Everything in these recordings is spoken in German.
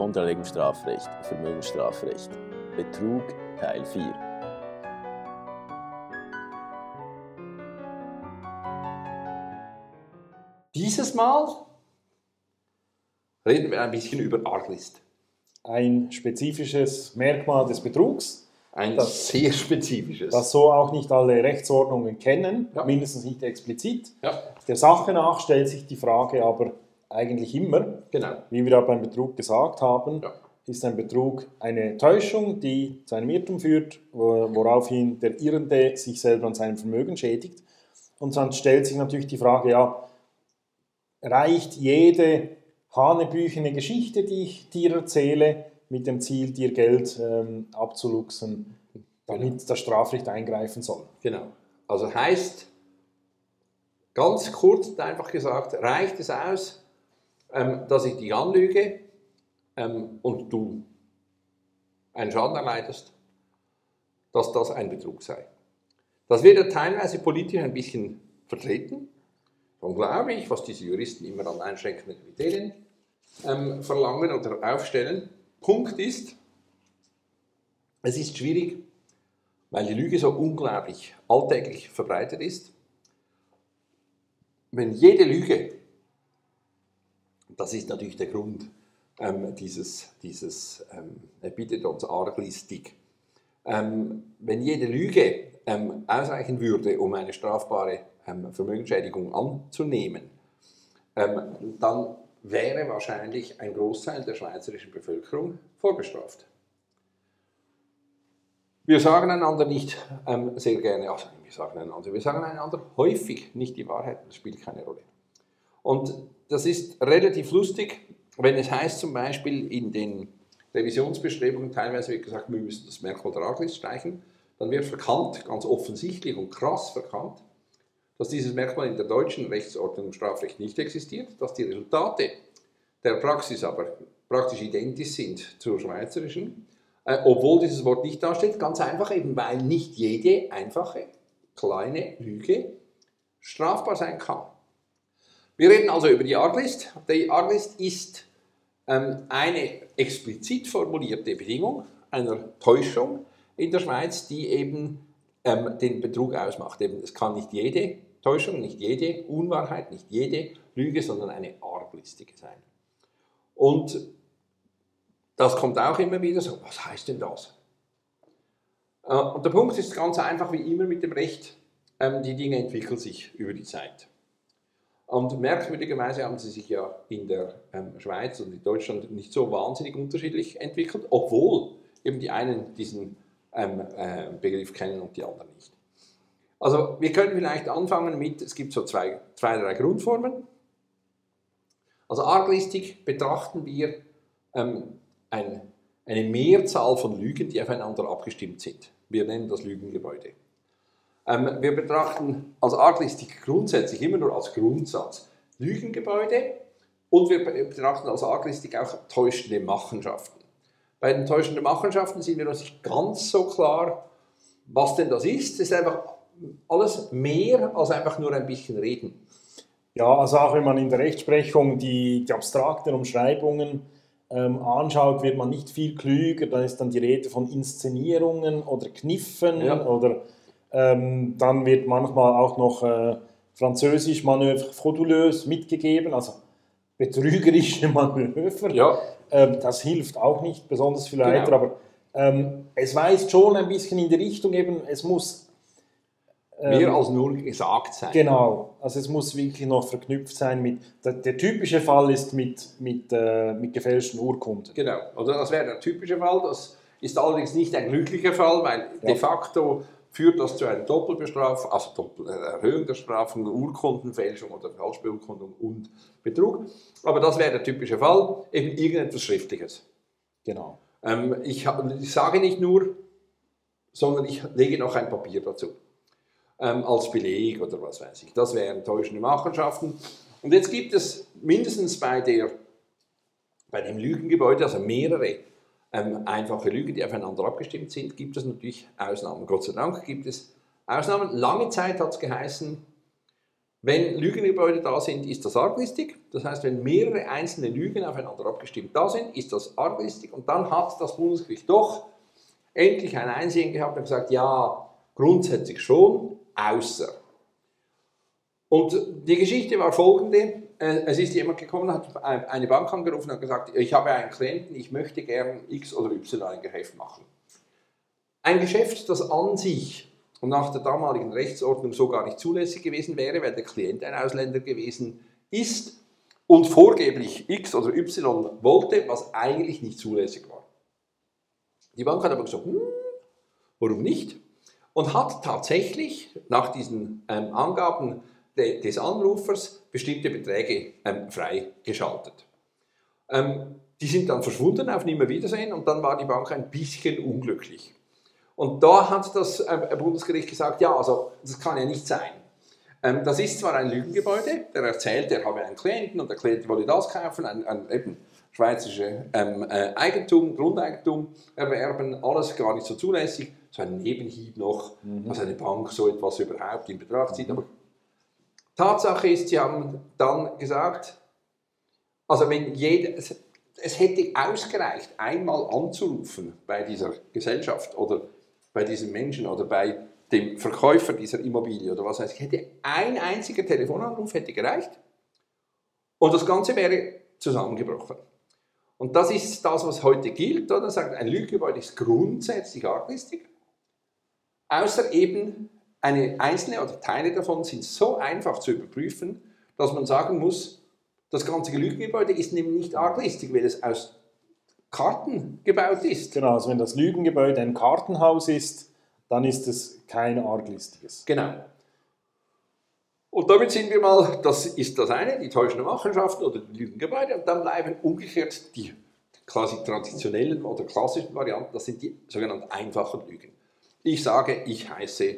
Kontralegem Strafrecht, Vermögensstrafrecht. Betrug Teil 4. Dieses Mal reden wir ein bisschen über Arglist. Ein spezifisches Merkmal des Betrugs, Ein Das- sehr spezifisches. das so auch nicht alle Rechtsordnungen kennen, Ja. mindestens nicht explizit. ja, Der Sache nach stellt sich die Frage aber eigentlich immer, genau. wie wir da beim Betrug gesagt haben, Ja. ist ein Betrug eine Täuschung, die zu einem Irrtum führt, wo- woraufhin der Irrende sich selber an seinem Vermögen schädigt. Und dann stellt sich natürlich die Frage, ja, reicht jede hanebüchene Geschichte, die ich dir erzähle, mit dem Ziel, dir Geld ähm, abzuluxen, damit das Strafrecht eingreifen soll? Genau. Also heißt, ganz kurz und einfach gesagt, reicht es aus, ähm, dass ich dich anlüge ähm, und du einen Schaden erleidest, dass das ein Betrug sei. Das wird ja teilweise politisch ein bisschen vertreten. Dann glaube ich, was diese Juristen immer an einschränkenden Kriterien ähm, verlangen oder aufstellen. Punkt ist, es ist schwierig, weil die Lüge so unglaublich alltäglich verbreitet ist. Wenn jede Lüge, das ist natürlich der Grund ähm, dieses, dieses ähm, Epithetons Arglistik, ähm, wenn jede Lüge ähm, ausreichen würde, um eine strafbare ähm, Vermögensschädigung anzunehmen, ähm, dann wäre wahrscheinlich ein Großteil der schweizerischen Bevölkerung vorbestraft. Wir sagen einander nicht ähm, sehr gerne, also wir sagen einander, wir sagen einander häufig nicht die Wahrheit, das spielt keine Rolle. Und das ist relativ lustig, wenn es heißt zum Beispiel in den Revisionsbestrebungen, teilweise wird gesagt, wir müssen das Merkmal der Arglist streichen, dann wird verkannt, ganz offensichtlich und krass verkannt, dass dieses Merkmal in der deutschen Rechtsordnung im Strafrecht nicht existiert, dass die Resultate der Praxis aber praktisch identisch sind zur schweizerischen, äh, obwohl dieses Wort nicht dasteht, ganz einfach eben, weil nicht jede einfache kleine Lüge strafbar sein kann. Wir reden also über die Arglist. Die Arglist ist ähm, eine explizit formulierte Bedingung einer Täuschung in der Schweiz, die eben ähm, den Betrug ausmacht. Eben, es kann nicht jede Täuschung, nicht jede Unwahrheit, nicht jede Lüge, sondern eine arglistige sein. Und das kommt auch immer wieder so, was heißt denn das? Äh, Und der Punkt ist ganz einfach, wie immer mit dem Recht, ähm, die Dinge entwickeln sich über die Zeit. Und merkwürdigerweise haben sie sich ja in der ähm, Schweiz und in Deutschland nicht so wahnsinnig unterschiedlich entwickelt, obwohl eben die einen diesen ähm, äh, Begriff kennen und die anderen nicht. Also wir können vielleicht anfangen mit, es gibt so zwei, zwei drei Grundformen. Also Arglistik betrachten wir ähm, ein, eine Mehrzahl von Lügen, die aufeinander abgestimmt sind. Wir nennen das Lügengebäude. Ähm, wir betrachten als Arglistik grundsätzlich immer nur als Grundsatz Lügengebäude und wir betrachten als Arglistik auch täuschende Machenschaften. Bei den täuschenden Machenschaften sind wir uns nicht ganz so klar, was denn das ist. Es ist einfach alles mehr als einfach nur ein bisschen reden. Ja, also auch wenn man in der Rechtsprechung die, die abstrakten Umschreibungen ähm, anschaut, wird man nicht viel klüger. Da ist dann die Rede von Inszenierungen oder Kniffen Ja. oder ähm, dann wird manchmal auch noch äh, französisch Manöuvre frauduleuse mitgegeben, also betrügerische Manöver. Ja, Ähm, das hilft auch nicht besonders viel Genau. weiter, aber ähm, es weist schon ein bisschen in die Richtung eben, es muss mehr ähm, als nur gesagt sein. Genau, also es muss wirklich noch verknüpft sein mit, der, der typische Fall ist mit, mit, äh, mit gefälschten Urkunden. Genau, also das wäre der typische Fall. Das ist allerdings nicht ein glücklicher Fall, weil Ja. de facto führt das zu einer Doppelbestrafung, also Doppel äh, Erhöhung der Strafung, Urkundenfälschung oder Falschbeurkundung und Betrug. Aber das wäre der typische Fall, eben irgendetwas Schriftliches. Genau. Ähm, ich, ich sage nicht nur, sondern ich lege noch ein Papier dazu. Ähm, als Beleg oder was weiß ich. Das wären täuschende Machenschaften. Und jetzt gibt es mindestens bei, der, bei dem Lügengebäude, also mehrere ähm, einfache Lügen, die aufeinander abgestimmt sind, gibt es natürlich Ausnahmen. Gott sei Dank gibt es Ausnahmen. Lange Zeit hat es geheißen, Wenn Lügengebäude da sind, ist das arglistig. Das heißt, wenn mehrere einzelne Lügen aufeinander abgestimmt da sind, ist das arglistig. Und dann hat das Bundesgericht doch endlich ein Einsehen gehabt und gesagt, ja, grundsätzlich schon, außer. Und die Geschichte war folgende. Äh, Es ist jemand gekommen, hat eine Bank angerufen und gesagt, ich habe einen Klienten, ich möchte gern X oder Y ein Geschäft machen. Ein Geschäft, das an sich und nach der damaligen Rechtsordnung so gar nicht zulässig gewesen wäre, weil der Klient ein Ausländer gewesen ist und vorgeblich X oder Y wollte, was eigentlich nicht zulässig war. Die Bank hat aber gesagt, hm, warum nicht? Und hat tatsächlich nach diesen ähm, Angaben de, des Anrufers bestimmte Beträge ähm, freigeschaltet. Ähm, die sind dann verschwunden auf Nimmerwiedersehen und dann war die Bank ein bisschen unglücklich. Und da hat das äh, Bundesgericht gesagt, ja, also das kann ja nicht sein. Ähm, das ist zwar ein Lügengebäude, der erzählt, er habe einen Klienten und der Klient wolle das kaufen, ein, ein eben schweizerische ähm, äh, Eigentum, Grundeigentum erwerben, alles gar nicht so zulässig, so ein Nebenhieb noch, dass eine Bank so etwas überhaupt in Betracht zieht. Aber Tatsache ist, sie haben dann gesagt, also wenn jeder, es, hätte ausgereicht, einmal anzurufen bei dieser Gesellschaft oder bei diesem Menschen oder bei dem Verkäufer dieser Immobilie oder was ich, hätte ein einziger Telefonanruf hätte gereicht und das Ganze wäre zusammengebrochen. Und das ist das, was heute gilt. Oder? Sagt, ein Lügengebäude ist grundsätzlich arglistig, außer eben eine einzelne oder Teile davon sind so einfach zu überprüfen, dass man sagen muss, das ganze Lügengebäude ist nämlich nicht arglistig, weil es aus Karten gebaut ist. Genau, also wenn das Lügengebäude ein Kartenhaus ist, dann ist es kein arglistiges. Genau. Und damit sind wir mal, das ist das eine, die täuschende Machenschaften oder die Lügengebäude, und dann bleiben umgekehrt die quasi traditionellen oder klassischen Varianten, das sind die sogenannten einfachen Lügen. Ich sage, ich heiße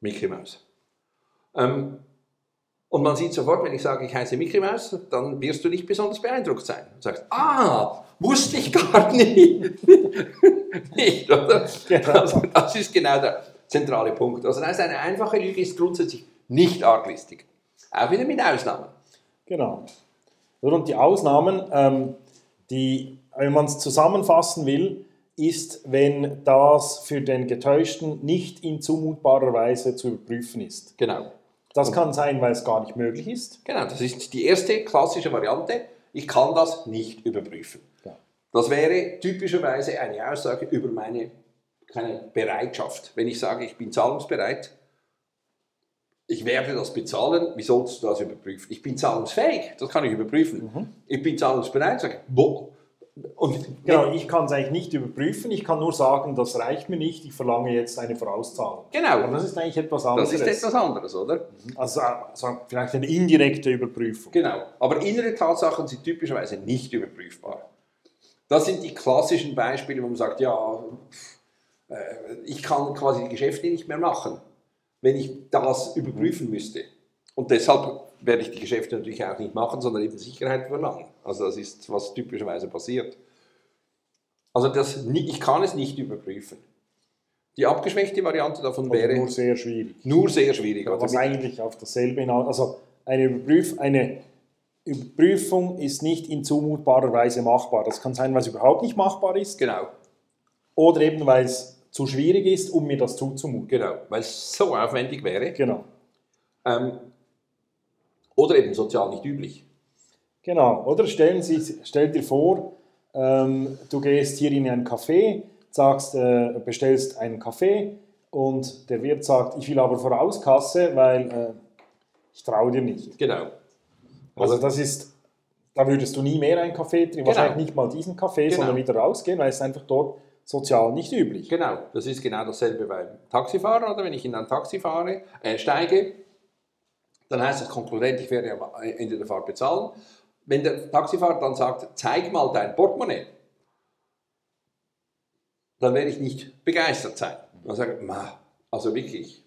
Mickey Mouse. Ähm, und man sieht sofort, wenn ich sage, ich heiße Mickey Mouse, dann wirst du nicht besonders beeindruckt sein. Du sagst, ah, wusste ich gar nicht. nicht, oder? Genau. Also, das ist genau der zentrale Punkt. Also das heißt, eine einfache Lüge ist grundsätzlich nicht arglistig. Auch wieder mit Ausnahmen. Genau. Und die Ausnahmen, ähm, die, wenn man es zusammenfassen will, ist, wenn das für den Getäuschten nicht in zumutbarer Weise zu überprüfen ist. Genau. Das kann sein, weil es gar nicht möglich ist. Genau, das ist die erste klassische Variante. Ich kann das nicht überprüfen. Ja. Das wäre typischerweise eine Aussage über meine keine Bereitschaft. Wenn ich sage, ich bin zahlungsbereit, ich werde das bezahlen, wie sollst du das überprüfen? Ich bin zahlungsfähig, das kann ich überprüfen. Ich bin zahlungsbereit, sage ich, wo? Und Genau, ich kann es eigentlich nicht überprüfen, ich kann nur sagen, das reicht mir nicht, ich verlange jetzt eine Vorauszahlung. Genau. Aber das ist eigentlich etwas das anderes. ist etwas anderes, oder? also, also vielleicht eine indirekte Überprüfung. Genau. Aber innere Tatsachen sind typischerweise nicht überprüfbar. Das sind die klassischen Beispiele, wo man sagt, ja, äh, ich kann quasi die Geschäfte nicht mehr machen, wenn ich das überprüfen müsste. Und deshalb werde ich die Geschäfte natürlich auch nicht machen, sondern eben Sicherheit verlangen. Also das ist, was typischerweise passiert. Also das, ich kann es nicht überprüfen. Die abgeschwächte Variante davon Oder wäre nur sehr schwierig. nur sehr schwierig. Also Was mit- eigentlich auf dasselbe hinaus. Also eine, Überprüf eine Überprüfung ist nicht in zumutbarer Weise machbar. Das kann sein, weil es überhaupt nicht machbar ist genau, oder eben weil es zu schwierig ist, um mir das zuzumuten. genau, weil es so aufwendig wäre. Genau. Ähm, oder eben sozial nicht üblich. Genau. Oder stellen Sie, stell dir vor, ähm, du gehst hier in ein Café, sagst, äh, bestellst einen Kaffee und der Wirt sagt, ich will aber Vorauskasse, weil äh, ich traue dir nicht. Genau. Also das ist, da würdest du nie mehr einen Kaffee trinken, wahrscheinlich nicht mal diesen Kaffee, Genau. sondern wieder rausgehen, weil es einfach dort sozial nicht üblich. Genau, das ist genau dasselbe beim Taxifahrer, oder wenn ich in ein Taxi fahre, äh, steige, dann heißt das Konkurrent, ich werde am Ende der Fahrt bezahlen. Wenn der Taxifahrer dann sagt, zeig mal dein Portemonnaie, dann werde ich nicht begeistert sein. Dann sage ich, "Ma, also wirklich.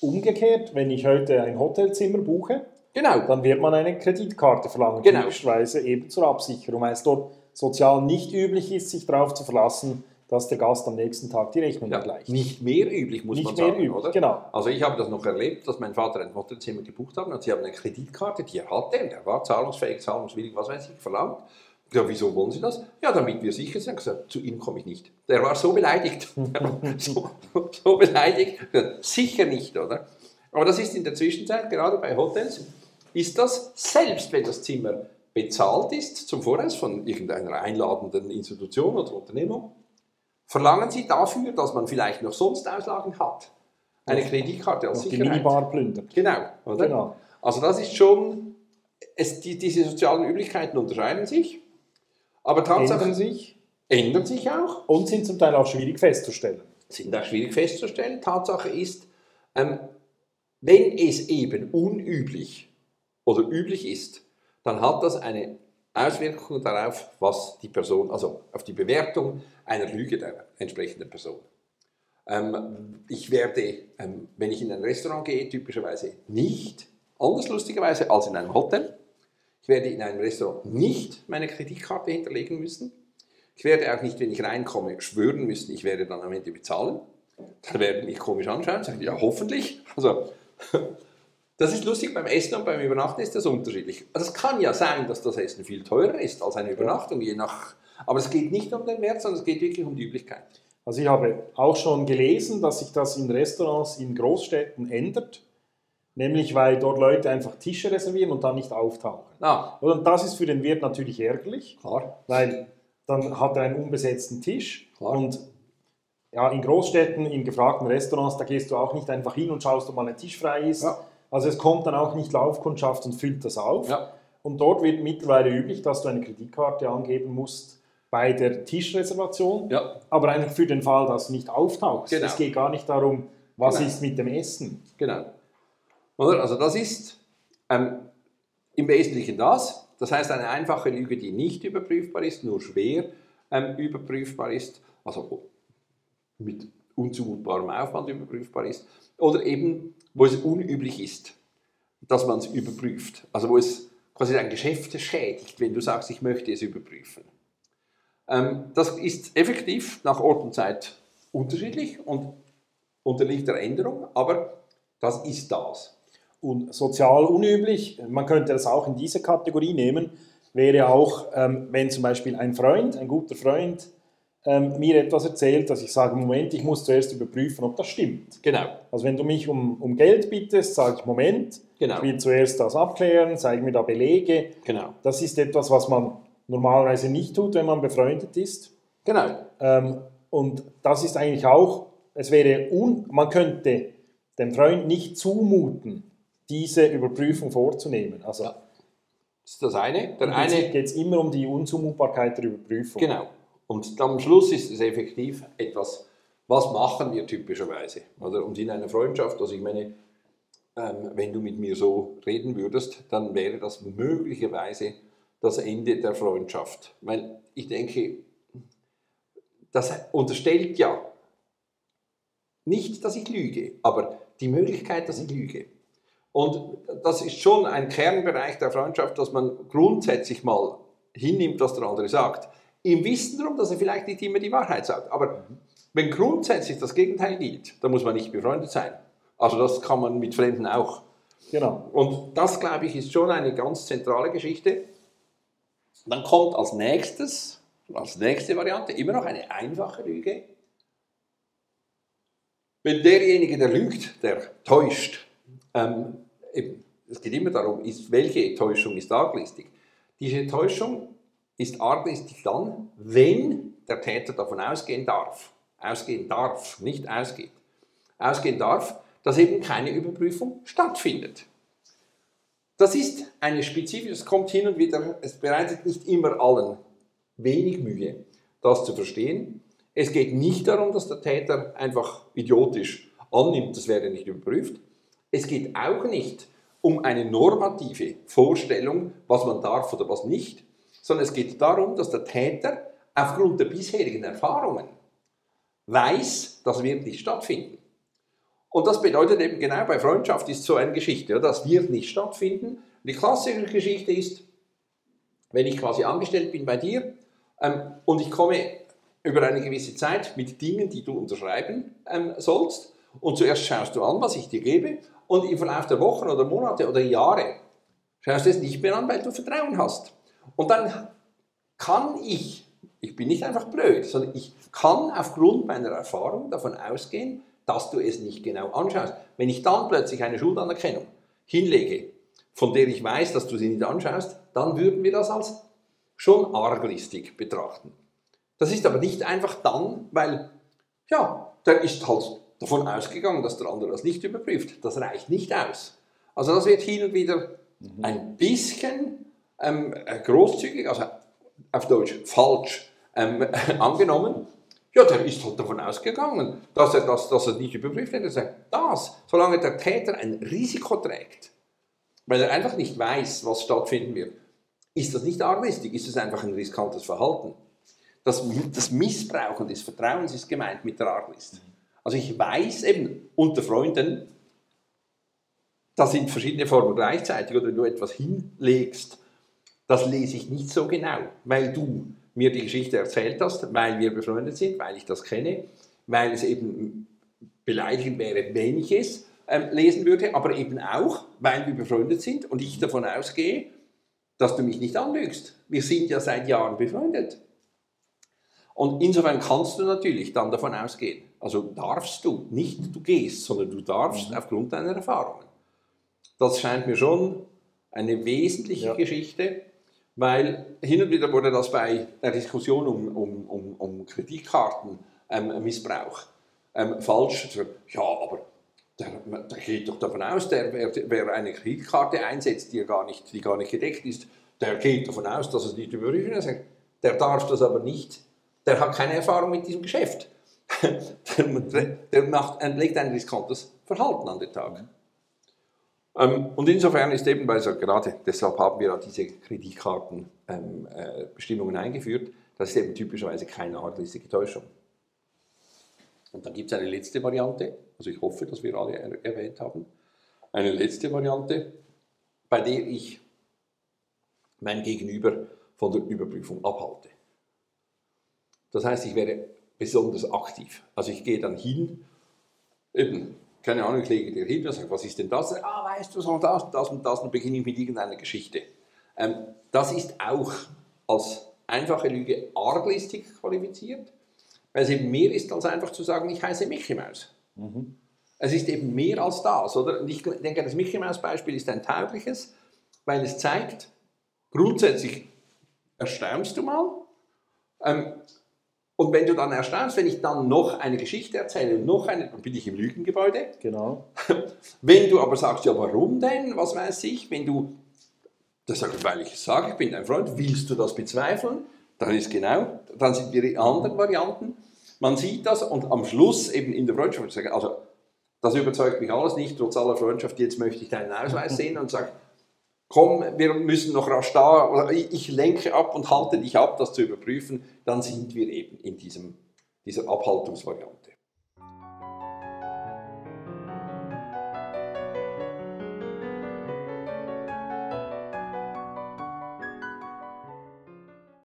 Umgekehrt, wenn ich heute ein Hotelzimmer buche, Genau, dann wird man eine Kreditkarte verlangen, Genau. typischerweise eben zur Absicherung, weil es dort sozial nicht üblich ist, sich darauf zu verlassen, dass der Gast am nächsten Tag die Rechnung Ja, begleicht. nicht mehr üblich, muss Nicht man mehr sagen, üblich, oder? genau. Also ich habe das noch erlebt, dass mein Vater ein Hotelzimmer gebucht hat und sie haben eine Kreditkarte, die er hatte, und er war zahlungsfähig, zahlungswillig, was weiß ich, verlangt. Sage, wieso wollen Sie das? Ja, damit wir sicher sind. Gesagt, zu Ihnen komme ich nicht. Der war so beleidigt. War so, so beleidigt. Sicher nicht, oder? Aber das ist in der Zwischenzeit, gerade bei Hotels, ist das, selbst wenn das Zimmer bezahlt ist, zum Voraus von irgendeiner einladenden Institution oder Unternehmung, verlangen Sie dafür, dass man vielleicht noch sonst Auslagen hat. Eine Kreditkarte als Noch die Sicherheit. Minibar plündert. Genau, oder? Genau. Also das ist schon, es, die, diese sozialen Üblichkeiten unterscheiden sich, aber Tatsache Ändern sich ändern sich auch, und sind zum Teil auch schwierig festzustellen. sind auch schwierig festzustellen. Tatsache ist, ähm, wenn es eben unüblich oder üblich ist, dann hat das eine Auswirkung darauf, was die Person, also auf die Bewertung einer Lüge der entsprechenden Person. Ähm, ich werde, ähm, wenn ich in ein Restaurant gehe, typischerweise nicht, anders lustigerweise als in einem Hotel. Ich werde in einem Restaurant nicht meine Kreditkarte hinterlegen müssen. Ich werde auch nicht, wenn ich reinkomme, schwören müssen, ich werde dann am Ende bezahlen. Dann werden mich komisch anschauen und sagen, ja, hoffentlich. Also, das ist lustig, beim Essen und beim Übernachten ist das unterschiedlich. Also es kann ja sein, dass das Essen viel teurer ist als eine Übernachtung, je nach. Aber es geht nicht um den Wert, sondern es geht wirklich um die Üblichkeit. Also ich habe auch schon gelesen, dass sich das in Restaurants in Großstädten ändert, nämlich weil dort Leute einfach Tische reservieren und dann nicht auftauchen. Ah, Und das ist für den Wirt natürlich ärgerlich, klar. weil dann hat er einen unbesetzten Tisch Klar. und ja, in Großstädten, in gefragten Restaurants, da gehst du auch nicht einfach hin und schaust, ob mal ein Tisch frei ist. Ja. Also es kommt dann auch nicht Laufkundschaft und füllt das auf. Ja. Und dort wird mittlerweile üblich, dass du eine Kreditkarte angeben musst bei der Tischreservation. Ja. Aber einfach für den Fall, dass du nicht auftauchst. Genau. Es geht gar nicht darum, was Genau. ist mit dem Essen. Genau. Oder? Also das ist ähm, im Wesentlichen das. Das heißt, eine einfache Lüge, die nicht überprüfbar ist, nur schwer ähm, überprüfbar ist, also mit unzumutbarem Aufwand überprüfbar ist, oder eben, wo es unüblich ist, dass man es überprüft. Also wo es quasi dein Geschäft schädigt, wenn du sagst, ich möchte es überprüfen. Ähm, das ist effektiv nach Ort und Zeit unterschiedlich und unterliegt der Änderung, aber das ist das. Und sozial unüblich, man könnte das auch in diese Kategorie nehmen, wäre auch, ähm, wenn zum Beispiel ein Freund, ein guter Freund, ähm, mir etwas erzählt, dass ich sage, Moment, ich muss zuerst überprüfen, ob das stimmt. Genau. Also wenn du mich um, um Geld bittest, sage ich, Moment, Genau. ich will zuerst das abklären, zeige mir da Belege. Genau. Das ist etwas, was man normalerweise nicht tut, wenn man befreundet ist. Genau. Ähm, und das ist eigentlich auch, es wäre, un, man könnte dem Freund nicht zumuten, diese Überprüfung vorzunehmen. Also Das ist das eine. Der eine geht es immer um die Unzumutbarkeit der Überprüfung. Genau. Und am Schluss ist es effektiv etwas, was machen wir typischerweise? Oder? Und in einer Freundschaft, also ich meine, ähm, wenn du mit mir so reden würdest, dann wäre das möglicherweise das Ende der Freundschaft. Weil ich denke, das unterstellt ja nicht, dass ich lüge, aber die Möglichkeit, dass ich lüge. Und das ist schon ein Kernbereich der Freundschaft, dass man grundsätzlich mal hinnimmt, was der andere sagt. Im Wissen darum, dass er vielleicht nicht immer die Wahrheit sagt. Aber wenn grundsätzlich das Gegenteil gilt, dann muss man nicht befreundet sein. Also das kann man mit Fremden auch. Genau. Und das, glaube ich, ist schon eine ganz zentrale Geschichte. Dann kommt als nächstes, als nächste Variante immer noch eine einfache Lüge. Wenn derjenige, der lügt, der täuscht, ähm, eben, es geht immer darum, ist, welche Täuschung ist arglistig. Diese Täuschung ist arglistig dann, wenn der Täter davon ausgehen darf. Ausgehen darf, nicht ausgeht. Ausgehen darf, dass eben keine Überprüfung stattfindet. Das ist eine spezifische, es kommt hin und wieder, es bereitet nicht immer allen wenig Mühe, das zu verstehen. Es geht nicht darum, dass der Täter einfach idiotisch annimmt, das wäre nicht überprüft. Es geht auch nicht um eine normative Vorstellung, was man darf oder was nicht, sondern es geht darum, dass der Täter aufgrund der bisherigen Erfahrungen weiß, das wird nicht stattfinden. Und das bedeutet eben genau, bei Freundschaft ist so eine Geschichte, das wird nicht stattfinden. Die klassische Geschichte ist, wenn ich quasi angestellt bin bei dir ähm, und ich komme über eine gewisse Zeit mit Dingen, die du unterschreiben ähm, sollst. Und zuerst schaust du an, was ich dir gebe, und im Verlauf der Wochen oder Monate oder Jahre schaust du es nicht mehr an, weil du Vertrauen hast. Und dann kann ich, ich bin nicht einfach blöd, sondern ich kann aufgrund meiner Erfahrung davon ausgehen, dass du es nicht genau anschaust. Wenn ich dann plötzlich eine Schuldanerkennung hinlege, von der ich weiß, dass du sie nicht anschaust, dann würden wir das als schon arglistig betrachten. Das ist aber nicht einfach dann, weil, ja, der ist halt davon ausgegangen, dass der andere das nicht überprüft. Das reicht nicht aus. Also das wird hin und wieder mhm. ein bisschen ähm, äh, großzügig, also auf Deutsch falsch ähm, angenommen. Ja, der ist halt davon ausgegangen, dass er das dass er nicht überprüft hat. Er sagt, das, solange der Täter ein Risiko trägt, weil er einfach nicht weiß, was stattfinden wird, ist das nicht arglistig, ist es einfach ein riskantes Verhalten. Das, das Missbrauchen des Vertrauens ist gemeint mit der Arglist. Also ich weiß eben unter Freunden, da sind verschiedene Formen gleichzeitig oder wenn du etwas hinlegst, das lese ich nicht so genau, weil du mir die Geschichte erzählt hast, weil wir befreundet sind, weil ich das kenne, weil es eben beleidigend wäre, wenn ich es ähm, lesen würde, aber eben auch, weil wir befreundet sind und ich davon ausgehe, dass du mich nicht anlügst. Wir sind ja seit Jahren befreundet. Und insofern kannst du natürlich dann davon ausgehen, also darfst du, nicht du gehst, sondern du darfst mhm. aufgrund deiner Erfahrungen. Das scheint mir schon eine wesentliche ja. Geschichte, weil hin und wieder wurde das bei der Diskussion um, um, um, um Kreditkartenmissbrauch ähm, ähm, falsch. Ja, aber der, der, geht doch davon aus, der, wer, wer, eine Kreditkarte einsetzt, die gar, nicht, die gar nicht gedeckt ist, der geht davon aus, dass es nicht überprüfen ist. Der darf das aber nicht der hat keine Erfahrung mit diesem Geschäft. der, der macht, legt ein riskantes Verhalten an den Tag. Ähm, und insofern ist eben, weil so gerade deshalb haben wir diese Kreditkartenbestimmungen ähm, äh, eingeführt, das ist eben typischerweise keine arglistige Täuschung. Und dann gibt es eine letzte Variante, also ich hoffe, dass wir alle er erwähnt haben, eine letzte Variante, bei der ich mein Gegenüber von der Überprüfung abhalte. Das heißt, ich wäre besonders aktiv. Also ich gehe dann hin, eben, keine Ahnung, ich lege dir hin und sage, was ist denn das? Ah, weißt du, so das, das und das, und beginne ich mit irgendeiner Geschichte. Ähm, das ist auch als einfache Lüge arglistig qualifiziert, weil es eben mehr ist, als einfach zu sagen, ich heiße Mickey Maus. Mhm. Es ist eben mehr als das, oder? Und ich denke, das Mickey Maus Beispiel ist ein taugliches, weil es zeigt, grundsätzlich erstaunst du mal, ähm, und wenn du dann erstaunst, wenn ich dann noch eine Geschichte erzähle und noch eine, dann bin ich im Lügengebäude. Genau. Wenn du aber sagst, ja, warum denn? Was weiß ich? Wenn du, das sage ich, weil ich sage, ich bin dein Freund, willst du das bezweifeln? Dann ist genau, dann sind wir die anderen Varianten. Man sieht das und am Schluss eben in der Freundschaft, also das überzeugt mich alles nicht, trotz aller Freundschaft, jetzt möchte ich deinen Ausweis sehen und sage, komm, wir müssen noch rasch da, oder ich lenke ab und halte dich ab, das zu überprüfen, dann sind wir eben in diesem, dieser Abhaltungsvariante.